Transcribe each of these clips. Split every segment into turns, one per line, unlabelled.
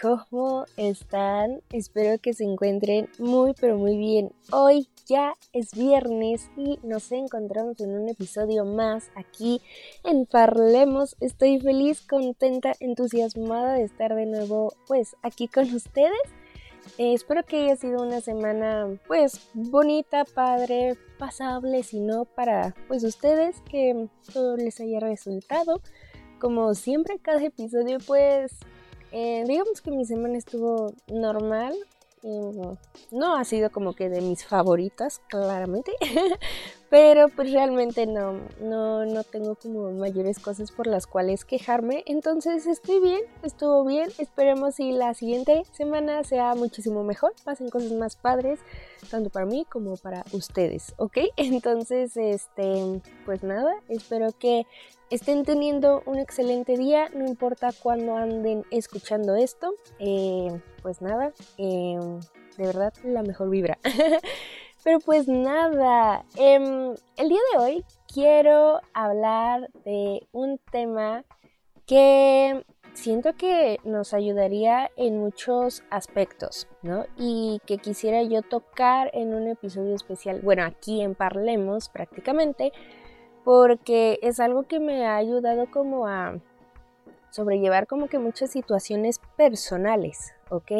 ¿cómo están? Espero que se encuentren muy, pero muy bien. Hoy ya es viernes y nos encontramos en un episodio más aquí en Parlemos. Estoy feliz, contenta, entusiasmada de estar de nuevo pues aquí con ustedes. Eh, espero que haya sido una semana pues bonita, padre, pasable, si no para pues ustedes, que todo les haya resultado como siempre, cada episodio, pues, eh, digamos que mi semana estuvo normal. no ha sido como que de mis favoritas, claramente. Pero pues realmente no, no, no tengo como mayores cosas por las cuales quejarme. Entonces estoy bien, estuvo bien. Esperemos si la siguiente semana sea muchísimo mejor. Pasen cosas más padres, tanto para mí como para ustedes, ¿ok? Entonces, este, pues nada, espero que estén teniendo un excelente día, no importa cuándo anden escuchando esto. Eh, pues nada, eh, de verdad, la mejor vibra. Pero pues nada, em, el día de hoy quiero hablar de un tema que siento que nos ayudaría en muchos aspectos, ¿no? Y que quisiera yo tocar en un episodio especial, bueno, aquí en Parlemos prácticamente, porque es algo que me ha ayudado como a sobrellevar como que muchas situaciones personales, ¿ok?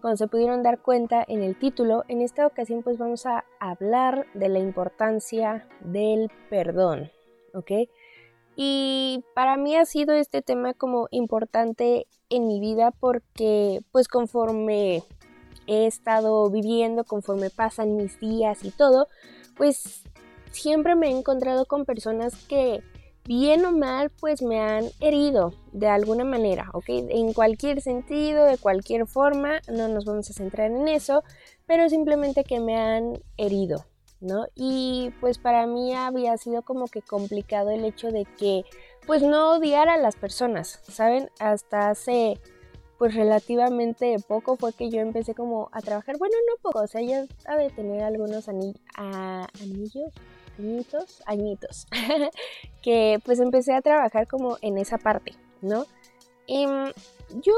Como se pudieron dar cuenta en el título, en esta ocasión pues vamos a hablar de la importancia del perdón, ¿ok? Y para mí ha sido este tema como importante en mi vida porque pues conforme he estado viviendo, conforme pasan mis días y todo, pues siempre me he encontrado con personas que bien o mal pues me han herido de alguna manera, ¿ok? En cualquier sentido, de cualquier forma, no nos vamos a centrar en eso, pero simplemente que me han herido, ¿no? Y pues para mí había sido como que complicado el hecho de que pues no odiara a las personas, ¿saben? Hasta hace pues relativamente poco fue que yo empecé como a trabajar, bueno, no poco, o sea, ya de tener algunos anillos, añitos, añitos, que pues empecé a trabajar como en esa parte, ¿no? Y em, yo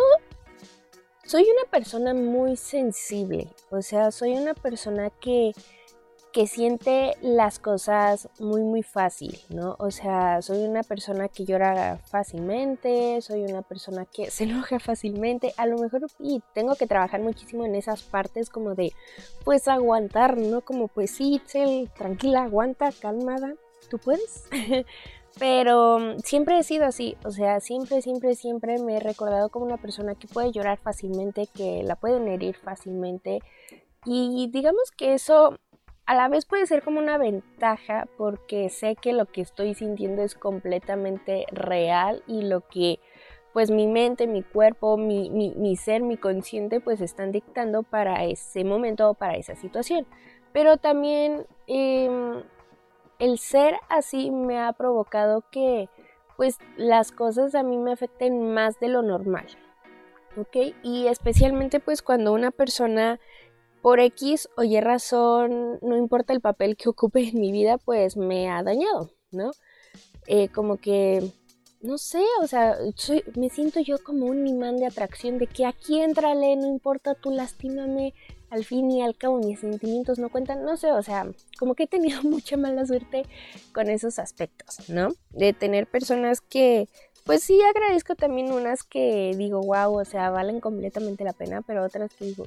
soy una persona muy sensible, o sea, soy una persona que que siente las cosas muy muy fácil, ¿no? O sea, soy una persona que llora fácilmente, soy una persona que se enoja fácilmente, a lo mejor y tengo que trabajar muchísimo en esas partes como de pues aguantar, ¿no? Como pues sí, tranquila, aguanta, calmada, tú puedes. Pero mm, siempre he sido así, o sea, siempre, siempre, siempre me he recordado como una persona que puede llorar fácilmente, que la pueden herir fácilmente. Y digamos que eso a la vez puede ser como una ventaja porque sé que lo que estoy sintiendo es completamente real y lo que pues mi mente, mi cuerpo, mi, mi, ser, mi consciente pues están dictando para ese momento o para esa situación. Pero también em, el ser así me ha provocado que pues las cosas a mí me afecten más de lo normal. ¿Ok? Y especialmente pues cuando una persona por X o Y razón, no importa el papel que ocupe en mi vida, pues me ha dañado, ¿no? Eh, como que, no sé, o sea, me siento yo como un imán de atracción de que aquí entrale, no importa, tú lastímame, al fin y al cabo mis sentimientos no cuentan, no sé, o sea, como que he tenido mucha mala suerte con esos aspectos, ¿no? De tener personas que, pues sí, agradezco también unas que digo, wow, o sea, valen completamente la pena, pero otras que digo,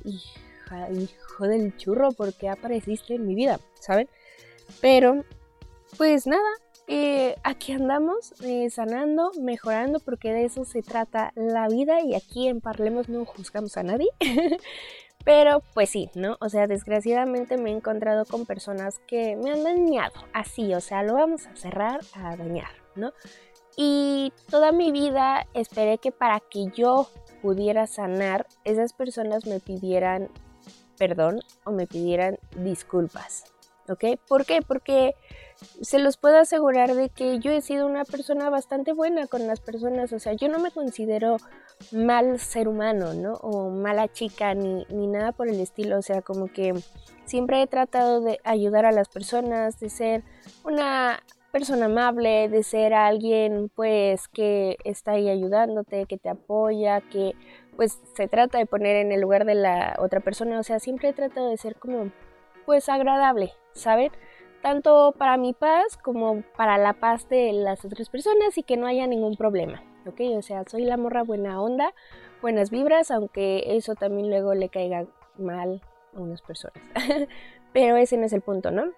hijo del churro, ¿por qué apareciste en mi vida? ¿Saben? Pero, pues nada, eh, aquí andamos eh, sanando, mejorando, porque de eso se trata la vida y aquí en Parlemos no juzgamos a nadie. Pero pues sí, ¿no? O sea, desgraciadamente me he encontrado con personas que me han dañado, así, o sea, lo vamos a cerrar a dañar, ¿no? Y toda mi vida esperé que para que yo pudiera sanar, esas personas me pidieran perdón o me pidieran disculpas. ¿Ok? ¿Por qué? Porque se los puedo asegurar de que yo he sido una persona bastante buena con las personas, o sea, yo no me considero mal ser humano, ¿no? O mala chica, ni, ni nada por el estilo, o sea, como que siempre he tratado de ayudar a las personas, de ser una persona amable, de ser alguien pues que está ahí ayudándote, que te apoya, que pues se trata de poner en el lugar de la otra persona, o sea, siempre he tratado de ser como pues agradable, ¿saben? Tanto para mi paz como para la paz de las otras personas y que no haya ningún problema, ¿ok? O sea, soy la morra buena onda, buenas vibras, aunque eso también luego le caiga mal a unas personas. Pero ese no es el punto, ¿no?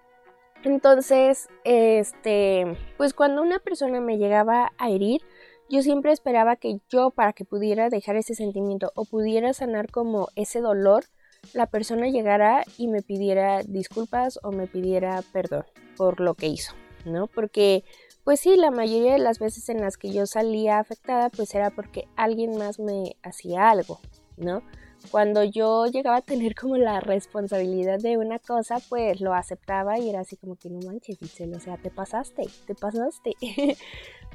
Entonces, este, pues cuando una persona me llegaba a herir, yo siempre esperaba que yo, para que pudiera dejar ese sentimiento o pudiera sanar como ese dolor, la persona llegara y me pidiera disculpas o me pidiera perdón por lo que hizo, ¿no? Porque, pues sí, la mayoría de las veces en las que yo salía afectada, pues era porque alguien más me hacía algo, ¿no? cuando yo llegaba a tener como la responsabilidad de una cosa, pues lo aceptaba y era así como que no manches, Itzel, o sea, te pasaste, te pasaste.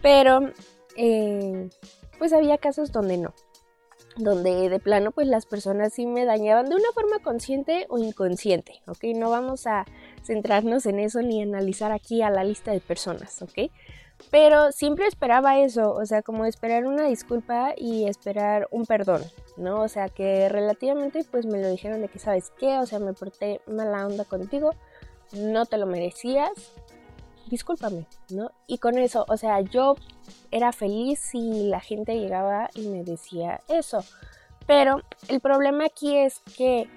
Pero, eh, pues había casos donde no, donde de plano pues las personas sí me dañaban de una forma consciente o inconsciente, ¿ok? No vamos a centrarnos en eso ni analizar aquí a la lista de personas, ¿ok? Pero siempre esperaba eso, o sea, como esperar una disculpa y esperar un perdón, ¿no? O sea, que relativamente pues me lo dijeron de que, ¿sabes qué? O sea, me porté mala onda contigo, no te lo merecías, discúlpame, ¿no? Y con eso, o sea, yo era feliz si la gente llegaba y me decía eso. Pero el problema aquí es que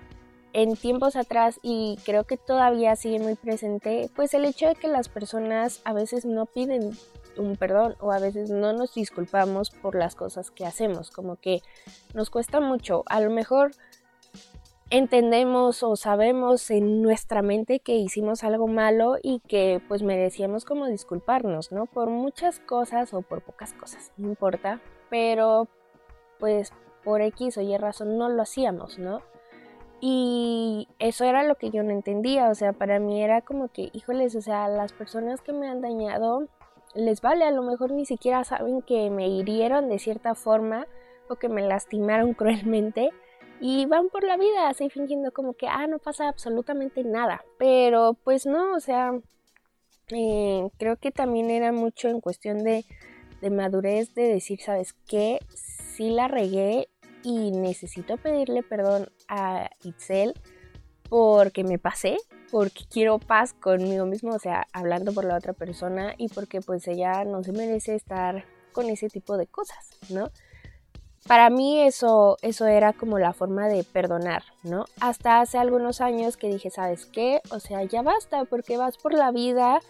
en tiempos atrás y creo que todavía sigue muy presente, pues el hecho de que las personas a veces no piden un perdón o a veces no nos disculpamos por las cosas que hacemos, como que nos cuesta mucho. A lo mejor entendemos o sabemos en nuestra mente que hicimos algo malo y que pues merecíamos como disculparnos, ¿no? Por muchas cosas o por pocas cosas, no importa, pero pues por X o Y razón no lo hacíamos, ¿no? Y eso era lo que yo no entendía, o sea, para mí era como que, híjoles, o sea, las personas que me han dañado les vale, a lo mejor ni siquiera saben que me hirieron de cierta forma o que me lastimaron cruelmente y van por la vida así fingiendo como que, ah, no pasa absolutamente nada. Pero pues no, o sea, eh, creo que también era mucho en cuestión de, de madurez de decir, ¿sabes qué? Sí la regué y necesito pedirle perdón a Itzel porque me pasé, porque quiero paz conmigo mismo, o sea, hablando por la otra persona y porque pues ella no se merece estar con ese tipo de cosas, ¿no? Para mí eso, eso era como la forma de perdonar, ¿no? Hasta hace algunos años que dije, ¿sabes qué? O sea, ya basta, porque vas por la vida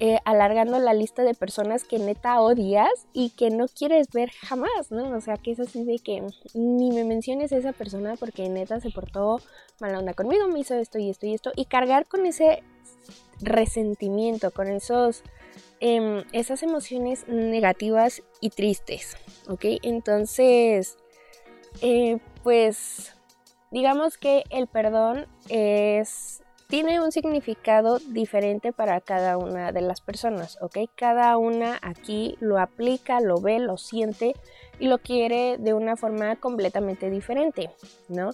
eh, alargando la lista de personas que neta odias y que no quieres ver jamás, ¿no? O sea, que es así de que ni me menciones a esa persona porque neta se portó mala onda conmigo, me hizo esto y esto y esto, y cargar con ese resentimiento, con esos, em, esas emociones negativas y tristes, ¿ok? Entonces, eh, pues, digamos que el perdón es tiene un significado diferente para cada una de las personas, ¿ok? Cada una aquí lo aplica, lo ve, lo siente y lo quiere de una forma completamente diferente, ¿no?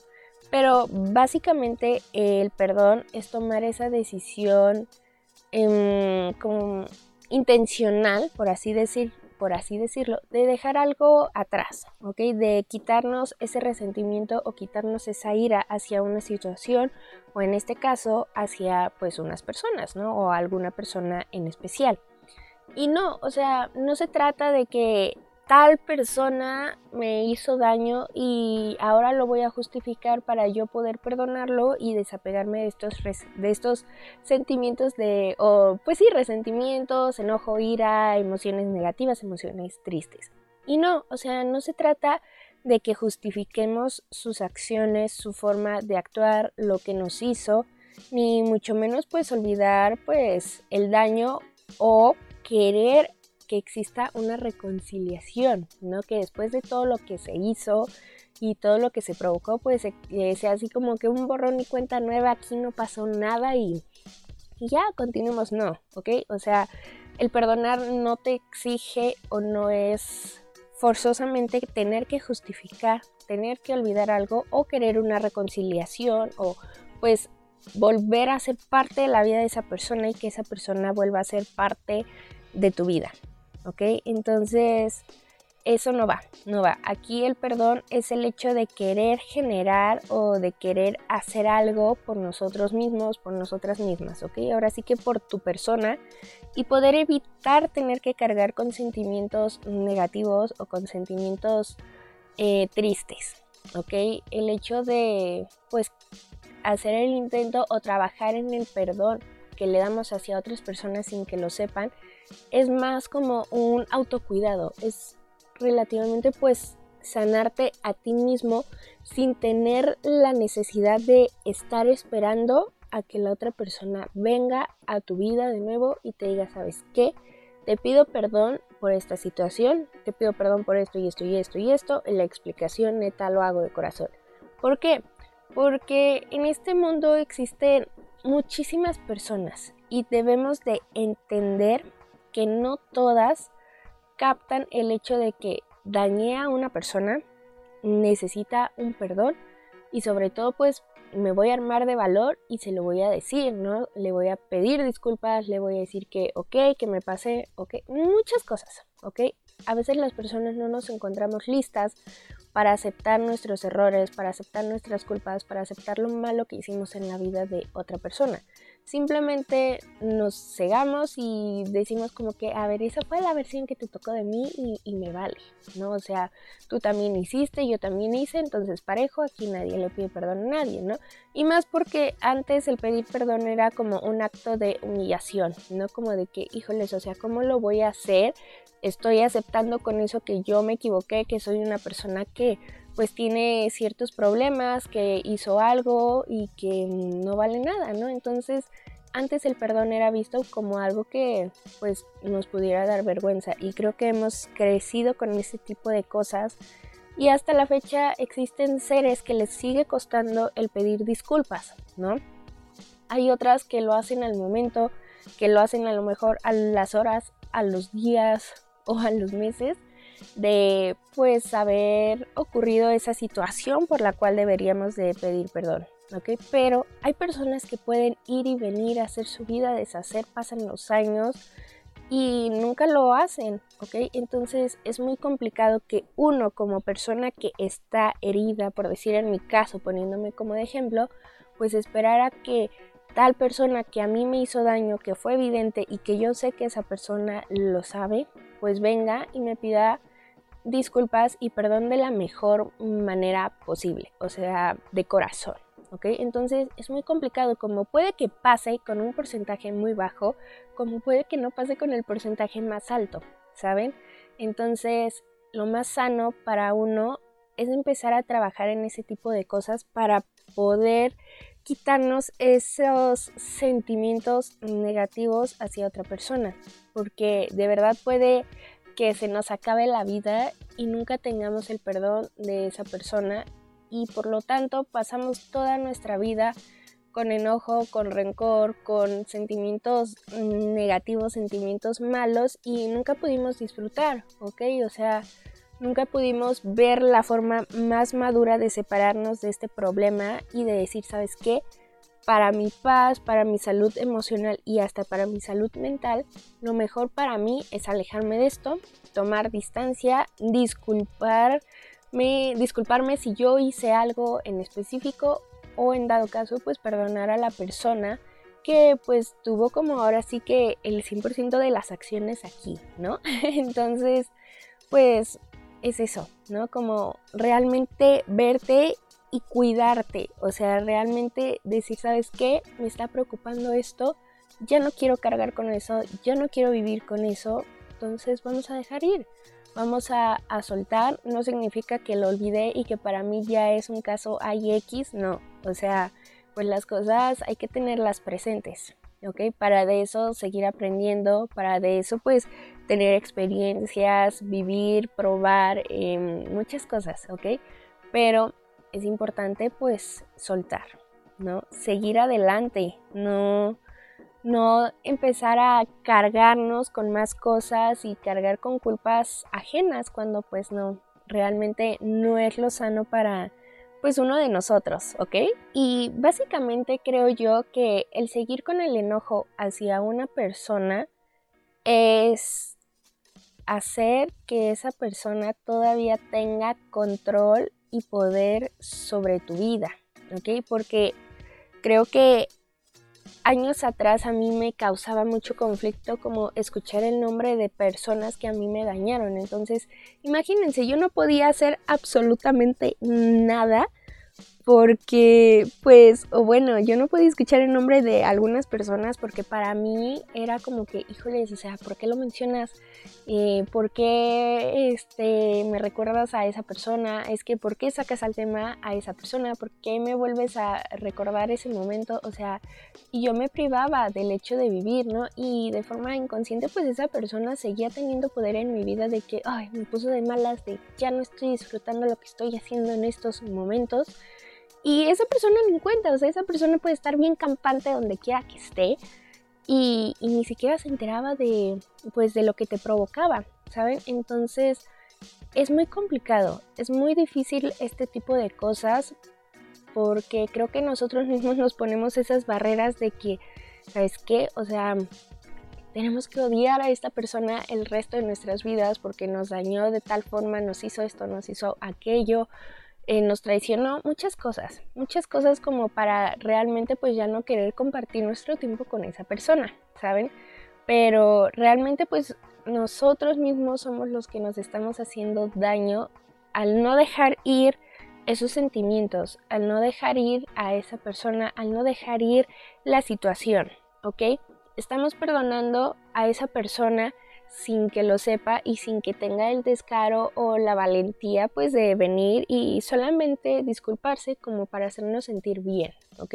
Pero básicamente el perdón es tomar esa decisión em, como intencional, por así decir, por así decirlo, de dejar algo atrás, ¿ok? De quitarnos ese resentimiento o quitarnos esa ira hacia una situación o en este caso hacia pues unas personas, ¿no? O alguna persona en especial. Y no, o sea, no se trata de que tal persona me hizo daño y ahora lo voy a justificar para yo poder perdonarlo y desapegarme de estos, de estos sentimientos de, o pues sí, resentimientos, enojo, ira, emociones negativas, emociones tristes. Y no, o sea, no se trata de que justifiquemos sus acciones, su forma de actuar, lo que nos hizo, ni mucho menos pues olvidar pues el daño o querer que exista una reconciliación, ¿no? Que después de todo lo que se hizo y todo lo que se provocó, pues sea así como que un borrón y cuenta nueva, aquí no pasó nada y, y ya, continuemos, no, ¿ok? O sea, el perdonar no te exige o no es forzosamente tener que justificar, tener que olvidar algo o querer una reconciliación o pues volver a ser parte de la vida de esa persona y que esa persona vuelva a ser parte de tu vida. ¿Ok? Entonces, eso no va, no va. Aquí el perdón es el hecho de querer generar o de querer hacer algo por nosotros mismos, por nosotras mismas, ¿ok? Ahora sí que por tu persona y poder evitar tener que cargar con sentimientos negativos o con sentimientos eh, tristes, ¿ok? El hecho de, pues, hacer el intento o trabajar en el perdón que le damos hacia otras personas sin que lo sepan, es más como un autocuidado, es relativamente pues sanarte a ti mismo sin tener la necesidad de estar esperando a que la otra persona venga a tu vida de nuevo y te diga, ¿sabes qué? Te pido perdón por esta situación, te pido perdón por esto y esto y esto y esto, la explicación neta lo hago de corazón. ¿Por qué? Porque en este mundo existen muchísimas personas y debemos de entender que no todas captan el hecho de que dañé a una persona, necesita un perdón y sobre todo pues me voy a armar de valor y se lo voy a decir, ¿no? Le voy a pedir disculpas, le voy a decir que ok, que me pase, ok, muchas cosas, ok. A veces las personas no nos encontramos listas para aceptar nuestros errores, para aceptar nuestras culpas, para aceptar lo malo que hicimos en la vida de otra persona simplemente nos cegamos y decimos como que, a ver, esa fue la versión que te tocó de mí y, me vale, ¿no? O sea, tú también hiciste, yo también hice, entonces parejo, aquí nadie le pide perdón a nadie, ¿no? Y más porque antes el pedir perdón era como un acto de humillación, ¿no? Como de que, híjoles, o sea, ¿cómo lo voy a hacer? Estoy aceptando con eso que yo me equivoqué, que soy una persona que pues tiene ciertos problemas, que hizo algo y que no vale nada, ¿no? Entonces, antes el perdón era visto como algo que pues nos pudiera dar vergüenza y creo que hemos crecido con ese tipo de cosas y hasta la fecha existen seres que les sigue costando el pedir disculpas, ¿no? Hay otras que lo hacen al momento, que lo hacen a lo mejor a las horas, a los días o a los meses de pues haber ocurrido esa situación por la cual deberíamos de pedir perdón. ¿ok? Pero hay personas que pueden ir y venir a hacer su vida, deshacer, pasan los años y nunca lo hacen, ¿ok? Entonces es muy complicado que uno como persona que está herida, por decir en mi caso, poniéndome como de ejemplo, pues esperar que tal persona que a mí me hizo daño, que fue evidente y que yo sé que esa persona lo sabe, pues venga y me pida disculpas y perdón de la mejor manera posible, o sea, de corazón. ¿ok? Entonces es muy complicado, como puede que pase con un porcentaje muy bajo, como puede que no pase con el porcentaje más alto, ¿saben? Entonces lo más sano para uno es empezar a trabajar en ese tipo de cosas para poder quitarnos esos sentimientos negativos hacia otra persona, porque de verdad puede que se nos acabe la vida y nunca tengamos el perdón de esa persona y por lo tanto pasamos toda nuestra vida con enojo, con rencor, con sentimientos negativos, sentimientos malos y nunca pudimos disfrutar, ¿ok? O sea, nunca pudimos ver la forma más madura de separarnos de este problema y de decir, ¿sabes qué? Para mi paz, para mi salud emocional y hasta para mi salud mental, lo mejor para mí es alejarme de esto, tomar distancia, disculparme, disculparme si yo hice algo en específico o en dado caso pues perdonar a la persona que pues tuvo como ahora sí que el 100% de las acciones aquí, ¿no? Entonces, pues es eso, ¿no? Como realmente verte y cuidarte, o sea, realmente decir, ¿sabes qué? Me está preocupando esto, ya no quiero cargar con eso, ya no quiero vivir con eso, entonces vamos a dejar ir, vamos a, soltar, no significa que lo olvidé y que para mí ya es un caso IX, no, o sea, pues las cosas hay que tenerlas presentes, ¿ok? Para de eso seguir aprendiendo, para de eso pues tener experiencias, vivir, probar, em, muchas cosas, ¿ok? Pero es importante pues soltar, ¿no? Seguir adelante, no, no empezar a cargarnos con más cosas y cargar con culpas ajenas cuando pues no, realmente no es lo sano para pues uno de nosotros, ¿ok? Y básicamente creo yo que el seguir con el enojo hacia una persona es hacer que esa persona todavía tenga control y poder sobre tu vida, ¿ok? Porque creo que años atrás a mí me causaba mucho conflicto como escuchar el nombre de personas que a mí me dañaron. Entonces, imagínense, yo no podía hacer absolutamente nada porque pues, o bueno, yo no podía escuchar el nombre de algunas personas porque para mí era como que, híjoles, o sea, ¿por qué lo mencionas? Eh, ¿Por qué este, me recuerdas a esa persona? Es que, ¿por qué sacas al tema a esa persona? ¿Por qué me vuelves a recordar ese momento? O sea, y yo me privaba del hecho de vivir, ¿no? Y de forma inconsciente, pues esa persona seguía teniendo poder en mi vida de que, ay, me puso de malas, de ya no estoy disfrutando lo que estoy haciendo en estos momentos. Y esa persona no encuentra, o sea, esa persona puede estar bien campante donde quiera que esté y, ni siquiera se enteraba de, pues, de lo que te provocaba, ¿saben? Entonces, es muy complicado, es muy difícil este tipo de cosas porque creo que nosotros mismos nos ponemos esas barreras de que, ¿sabes qué? O sea, tenemos que odiar a esta persona el resto de nuestras vidas porque nos dañó de tal forma, nos hizo esto, nos hizo aquello, eh, nos traicionó muchas cosas, muchas cosas como para realmente pues ya no querer compartir nuestro tiempo con esa persona, ¿saben? Pero realmente pues nosotros mismos somos los que nos estamos haciendo daño al no dejar ir esos sentimientos, al no dejar ir a esa persona, al no dejar ir la situación, ¿ok? Estamos perdonando a esa persona sin que lo sepa y sin que tenga el descaro o la valentía pues de venir y solamente disculparse como para hacernos sentir bien, ¿ok?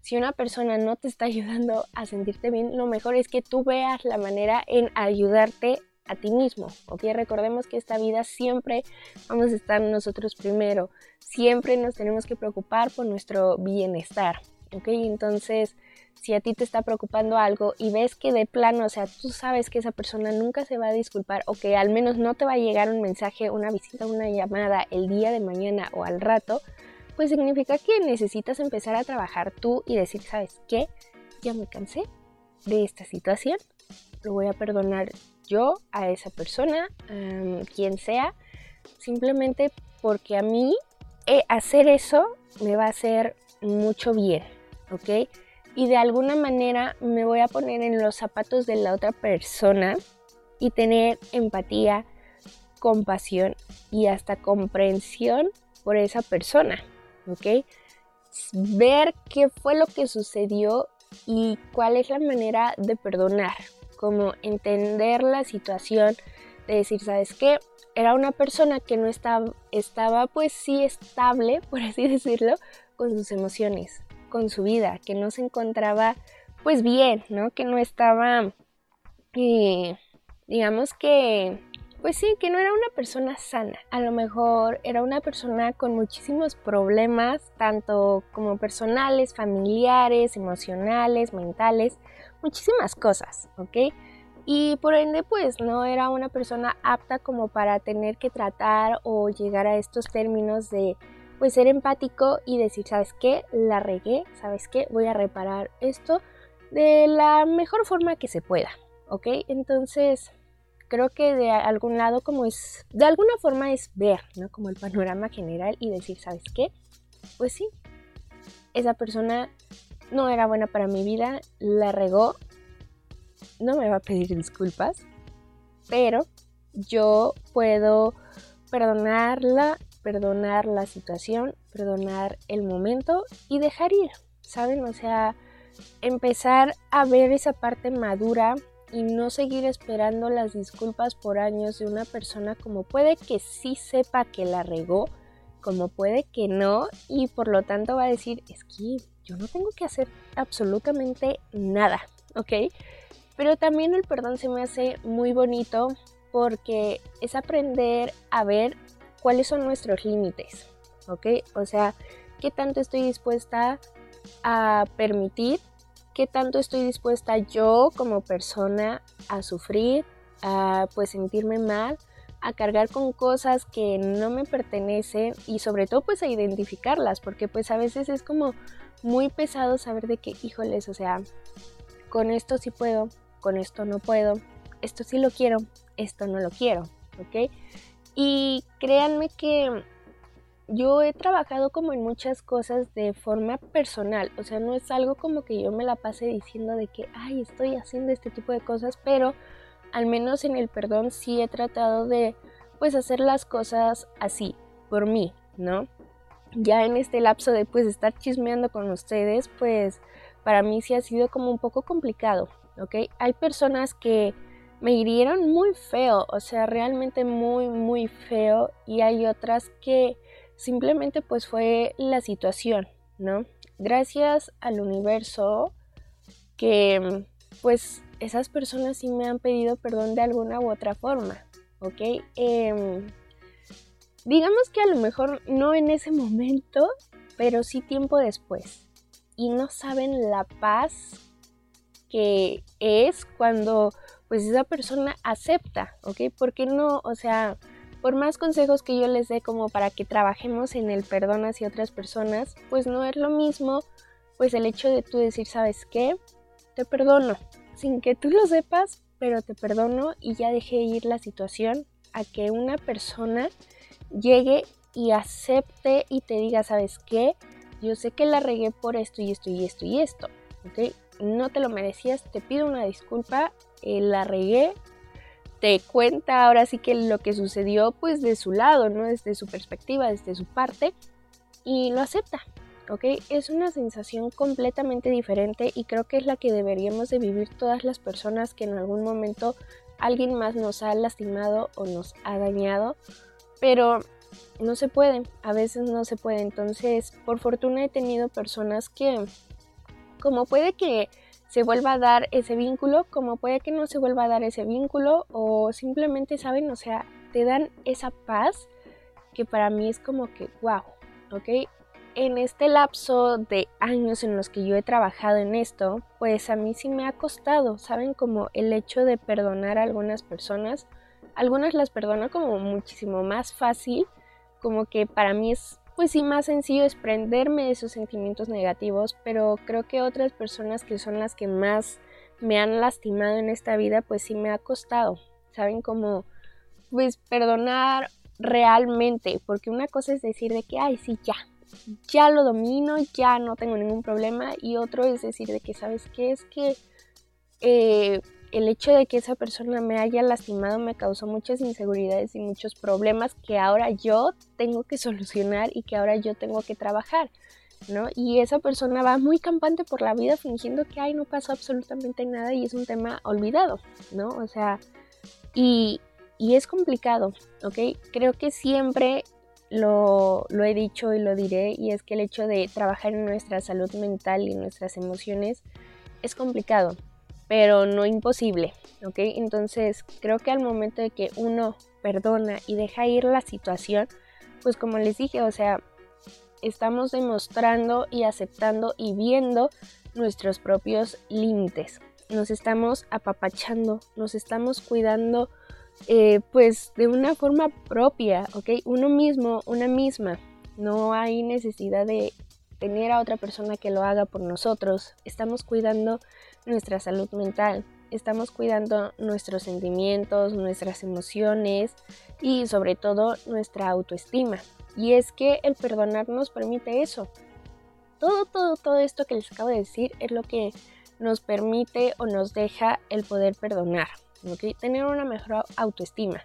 Si una persona no te está ayudando a sentirte bien, lo mejor es que tú veas la manera en ayudarte a ti mismo, ¿ok? Recordemos que esta vida siempre vamos a estar nosotros primero, siempre nos tenemos que preocupar por nuestro bienestar, ¿ok? Entonces, si a ti te está preocupando algo y ves que de plano, o sea, tú sabes que esa persona nunca se va a disculpar o que al menos no te va a llegar un mensaje, una visita, una llamada el día de mañana o al rato, pues significa que necesitas empezar a trabajar tú y decir, ¿sabes qué? Ya me cansé de esta situación, lo voy a perdonar yo a esa persona, quien sea, simplemente porque a mí eh, hacer eso me va a hacer mucho bien, ¿ok? Y de alguna manera me voy a poner en los zapatos de la otra persona y tener empatía, compasión y hasta comprensión por esa persona, ¿ok? Ver qué fue lo que sucedió y cuál es la manera de perdonar, como entender la situación, de decir, ¿sabes qué? Era una persona que no estaba, estaba pues sí estable, por así decirlo, con sus emociones, con su vida, que no se encontraba pues bien, ¿no? Que no estaba, eh, digamos que, pues sí, que no era una persona sana. A lo mejor era una persona con muchísimos problemas, tanto como personales, familiares, emocionales, mentales, muchísimas cosas, ¿ok? Y por ende, pues no era una persona apta como para tener que tratar o llegar a estos términos de pues ser empático y decir, ¿sabes qué? La regué, ¿sabes qué? Voy a reparar esto de la mejor forma que se pueda, ¿ok? Entonces, creo que de algún lado como es, de alguna forma es ver, ¿no? Como el panorama general y decir, ¿sabes qué? Pues sí, esa persona no era buena para mi vida, la regó, no me va a pedir disculpas, pero yo puedo perdonarla perdonar la situación, perdonar el momento y dejar ir, ¿saben? O sea, empezar a ver esa parte madura y no seguir esperando las disculpas por años de una persona como puede que sí sepa que la regó, como puede que no, y por lo tanto va a decir, es que yo no tengo que hacer absolutamente nada, ¿ok? Pero también el perdón se me hace muy bonito porque es aprender a ver cuáles son nuestros límites, ¿ok? O sea, qué tanto estoy dispuesta a permitir, qué tanto estoy dispuesta yo como persona a sufrir, a pues sentirme mal, a cargar con cosas que no me pertenecen y sobre todo pues a identificarlas, porque pues a veces es como muy pesado saber de que, híjoles, o sea, con esto sí puedo, con esto no puedo, esto sí lo quiero, esto no lo quiero, ¿ok? Y créanme que yo he trabajado como en muchas cosas de forma personal, o sea, no es algo como que yo me la pase diciendo de que, ay, estoy haciendo este tipo de cosas, pero al menos en el perdón sí he tratado de, pues, hacer las cosas así, por mí, ¿no? Ya en este lapso de, pues, estar chismeando con ustedes, pues, para mí sí ha sido como un poco complicado, ¿ok? Hay personas que me hirieron muy feo, o sea, realmente muy, muy feo, y hay otras que simplemente pues fue la situación, ¿no? Gracias al universo que pues esas personas sí me han pedido perdón de alguna u otra forma, ¿ok? Em, digamos que a lo mejor no en ese momento, pero sí tiempo después. Y no saben la paz que es cuando pues esa persona acepta, ¿ok? Porque no, o sea, por más consejos que yo les dé como para que trabajemos en el perdón hacia otras personas, pues no es lo mismo, pues el hecho de tú decir, ¿sabes qué? Te perdono, sin que tú lo sepas, pero te perdono y ya dejé ir la situación a que una persona llegue y acepte y te diga, ¿sabes qué? Yo sé que la regué por esto y esto y esto y esto, ¿ok? No te lo merecías, te pido una disculpa, eh, la regué, te cuenta ahora sí que lo que sucedió pues de su lado, ¿no? Desde su perspectiva, desde su parte y lo acepta, ¿ok? Es una sensación completamente diferente y creo que es la que deberíamos de vivir todas las personas que en algún momento alguien más nos ha lastimado o nos ha dañado, pero no se puede, a veces no se puede, entonces por fortuna he tenido personas que como puede que se vuelva a dar ese vínculo, como puede que no se vuelva a dar ese vínculo o simplemente, ¿saben? O sea, te dan esa paz que para mí es como que, wow, ¿ok? En este lapso de años en los que yo he trabajado en esto, pues a mí sí me ha costado, ¿saben? Como el hecho de perdonar a algunas personas. Algunas las perdono como muchísimo más fácil, como que para mí es pues sí más sencillo desprenderme de esos sentimientos negativos, pero creo que otras personas que son las que más me han lastimado en esta vida, pues sí me ha costado, ¿saben? Como, pues perdonar realmente, porque una cosa es decir de que, ay, sí, ya, ya lo domino, ya no tengo ningún problema, y otro es decir de que, ¿sabes qué? Es que eh, el hecho de que esa persona me haya lastimado me causó muchas inseguridades y muchos problemas que ahora yo tengo que solucionar y que ahora yo tengo que trabajar, ¿no? Y esa persona va muy campante por la vida fingiendo que, ay, no pasó absolutamente nada y es un tema olvidado, ¿no? O sea, y, y es complicado, ¿ok? Creo que siempre lo, lo, he dicho y lo diré, y es que el hecho de trabajar en nuestra salud mental y nuestras emociones es complicado pero no imposible, ¿ok? Entonces creo que al momento de que uno perdona y deja ir la situación, pues como les dije, o sea, estamos demostrando y aceptando y viendo nuestros propios límites. Nos estamos apapachando, nos estamos cuidando eh, pues de una forma propia, ¿ok? Uno mismo, una misma. No hay necesidad de tener a otra persona que lo haga por nosotros. Estamos cuidando nuestra salud mental, estamos cuidando nuestros sentimientos, nuestras emociones y sobre todo nuestra autoestima. Y es que el perdonar nos permite eso. Todo, todo, todo esto que les acabo de decir es lo que nos permite o nos deja el poder perdonar. Tener una mejor autoestima.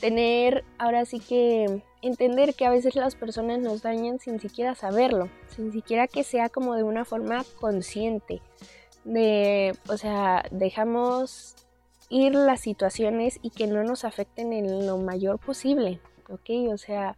Tener ahora sí que entender que a veces las personas nos dañan sin siquiera saberlo, sin siquiera que sea como de una forma consciente de, o sea, dejamos ir las situaciones y que no nos afecten en lo mayor posible, ¿ok? O sea,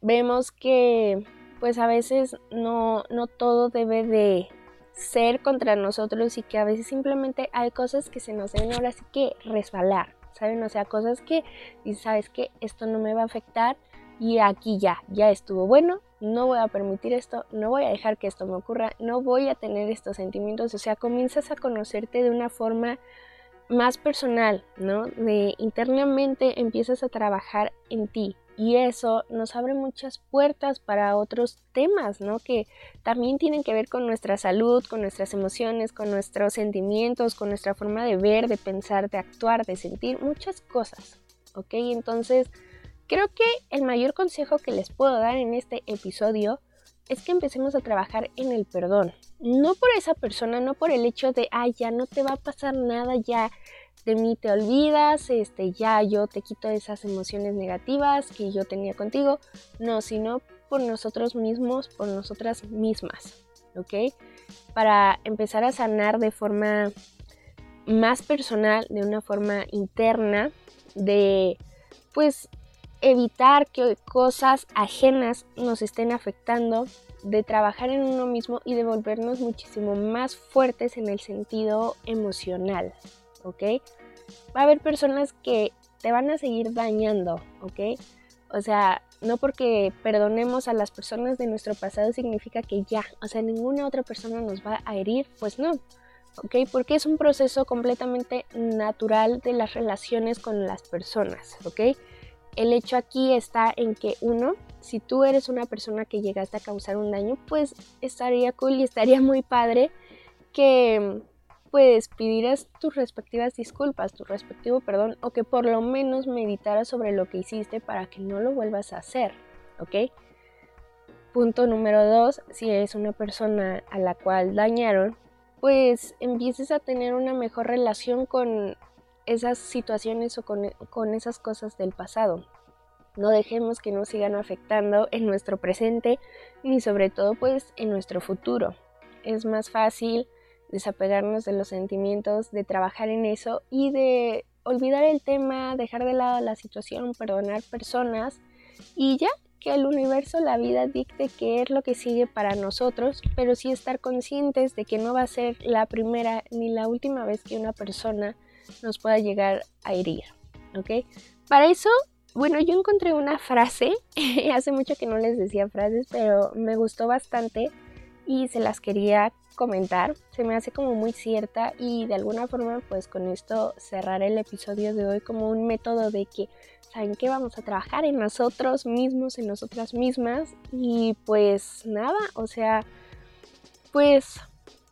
vemos que pues a veces no, no todo debe de ser contra nosotros y que a veces simplemente hay cosas que se nos deben ahora sí que resbalar, ¿saben? O sea, cosas que, y sabes que esto no me va a afectar y aquí ya, ya estuvo bueno, no voy a permitir esto, no voy a dejar que esto me ocurra, no voy a tener estos sentimientos, o sea, comienzas a conocerte de una forma más personal, ¿no? De internamente empiezas a trabajar en ti, y eso nos abre muchas puertas para otros temas, ¿no? Que también tienen que ver con nuestra salud, con nuestras emociones, con nuestros sentimientos, con nuestra forma de ver, de pensar, de actuar, de sentir, muchas cosas, ¿ok? Entonces, creo que el mayor consejo que les puedo dar en este episodio es que empecemos a trabajar en el perdón. No por esa persona, no por el hecho de, ay, ya no te va a pasar nada, ya de mí te olvidas, este, ya yo te quito esas emociones negativas que yo tenía contigo, no, sino por nosotros mismos, por nosotras mismas, ¿ok? Para empezar a sanar de forma más personal, de una forma interna, de pues evitar que cosas ajenas nos estén afectando, de trabajar en uno mismo y de volvernos muchísimo más fuertes en el sentido emocional, ¿ok? Va a haber personas que te van a seguir dañando, ¿ok? O sea, no porque perdonemos a las personas de nuestro pasado significa que ya, o sea, ninguna otra persona nos va a herir, pues no, ¿ok? Porque es un proceso completamente natural de las relaciones con las personas, ¿ok? El hecho aquí está en que uno, si tú eres una persona que llegaste a causar un daño, pues estaría cool y estaría muy padre que pues pidieras tus respectivas disculpas, tu respectivo perdón, o que por lo menos meditaras sobre lo que hiciste para que no lo vuelvas a hacer, ¿ok? Punto número dos, si eres una persona a la cual dañaron, pues empieces a tener una mejor relación con esas situaciones o con, con esas cosas del pasado. No dejemos que nos sigan afectando en nuestro presente ni sobre todo pues en nuestro futuro. Es más fácil desapegarnos de los sentimientos, de trabajar en eso y de olvidar el tema, dejar de lado la situación, perdonar personas y ya que el universo, la vida dicte qué es lo que sigue para nosotros, pero sí estar conscientes de que no va a ser la primera ni la última vez que una persona nos pueda llegar a herir, ¿ok? Para eso, bueno, yo encontré una frase, hace mucho que no les decía frases, pero me gustó bastante y se las quería comentar. Se me hace como muy cierta y de alguna forma pues con esto cerrar el episodio de hoy como un método de que, ¿saben qué? Vamos a trabajar en nosotros mismos, en nosotras mismas y pues nada, o sea, pues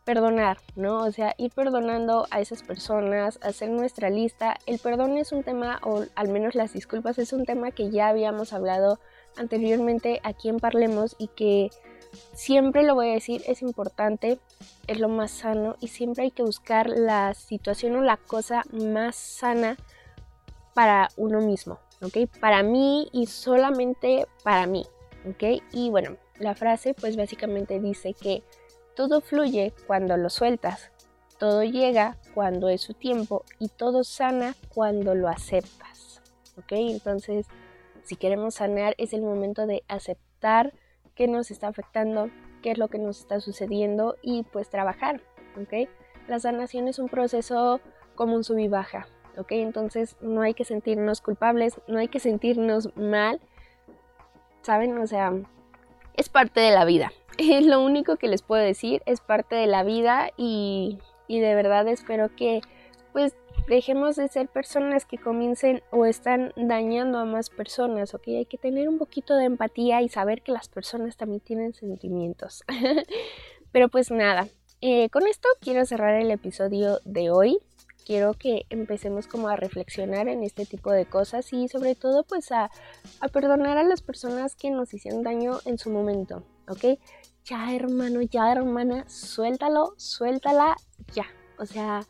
perdonar, ¿no? O sea, ir perdonando a esas personas, hacer nuestra lista. El perdón es un tema, o al menos las disculpas, es un tema que ya habíamos hablado anteriormente aquí en Parlemos y que siempre lo voy a decir, es importante, es lo más sano y siempre hay que buscar la situación o la cosa más sana para uno mismo, ¿ok? Para mí y solamente para mí, ¿ok? Y bueno, la frase pues básicamente dice que todo fluye cuando lo sueltas, todo llega cuando es su tiempo y todo sana cuando lo aceptas, ¿ok? Entonces, si queremos sanar es el momento de aceptar qué nos está afectando, qué es lo que nos está sucediendo y pues trabajar, ¿ok? La sanación es un proceso como un sub y baja. Entonces no hay que sentirnos culpables, no hay que sentirnos mal, ¿saben? O sea, es parte de la vida. Es lo único que les puedo decir, es parte de la vida y, y de verdad espero que pues dejemos de ser personas que comiencen o están dañando a más personas, ¿ok? Hay que tener un poquito de empatía y saber que las personas también tienen sentimientos. Pero pues nada, eh, con esto quiero cerrar el episodio de hoy. Quiero que empecemos como a reflexionar en este tipo de cosas y sobre todo pues a, perdonar a las personas que nos hicieron daño en su momento, ¿ok? Ya hermano, ya hermana, suéltalo, suéltala, ya. O sea,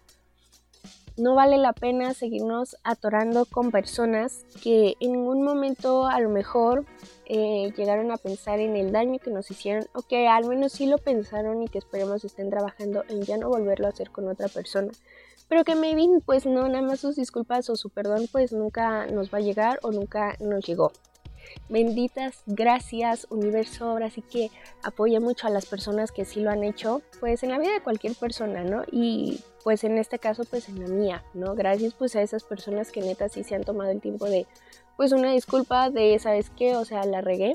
no vale la pena seguirnos atorando con personas que en ningún momento a lo mejor eh, llegaron a pensar en el daño que nos hicieron o que al menos sí lo pensaron y que esperemos estén trabajando en ya no volverlo a hacer con otra persona. Pero que maybe pues no, nada más sus disculpas o su perdón pues nunca nos va a llegar o nunca nos llegó. benditas gracias universo, ahora sí que apoya mucho a las personas que sí lo han hecho, pues en la vida de cualquier persona, ¿no? Y pues en este caso pues en la mía, ¿no? Gracias pues a esas personas que neta sí se han tomado el tiempo de pues una disculpa de, ¿sabes qué? O sea, la regué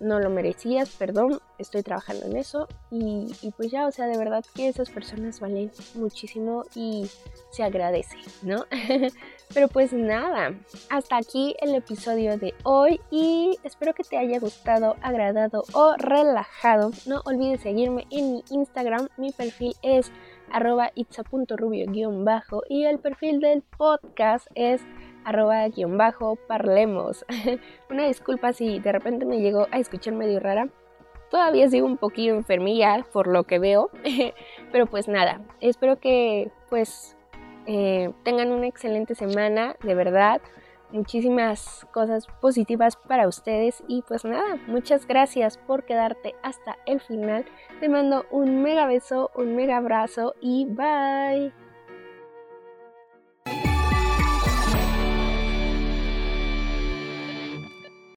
no lo merecías, perdón, estoy trabajando en eso y, pues ya, o sea, de verdad que esas personas valen muchísimo y se agradece, ¿no? Pero pues nada, hasta aquí el episodio de hoy y espero que te haya gustado, agradado o relajado. No olvides seguirme en mi Instagram, mi perfil es arroba itza.rubio-bajo y el perfil del podcast es arroba guion bajo parlemos. Una disculpa si de repente me llegó a escuchar medio rara. Todavía sigo un poquillo enfermilla por lo que veo, pero pues nada, espero que pues eh, tengan una excelente semana, de verdad. Muchísimas cosas positivas para ustedes y pues nada, muchas gracias por quedarte hasta el final. Te mando un mega beso, un mega abrazo y bye.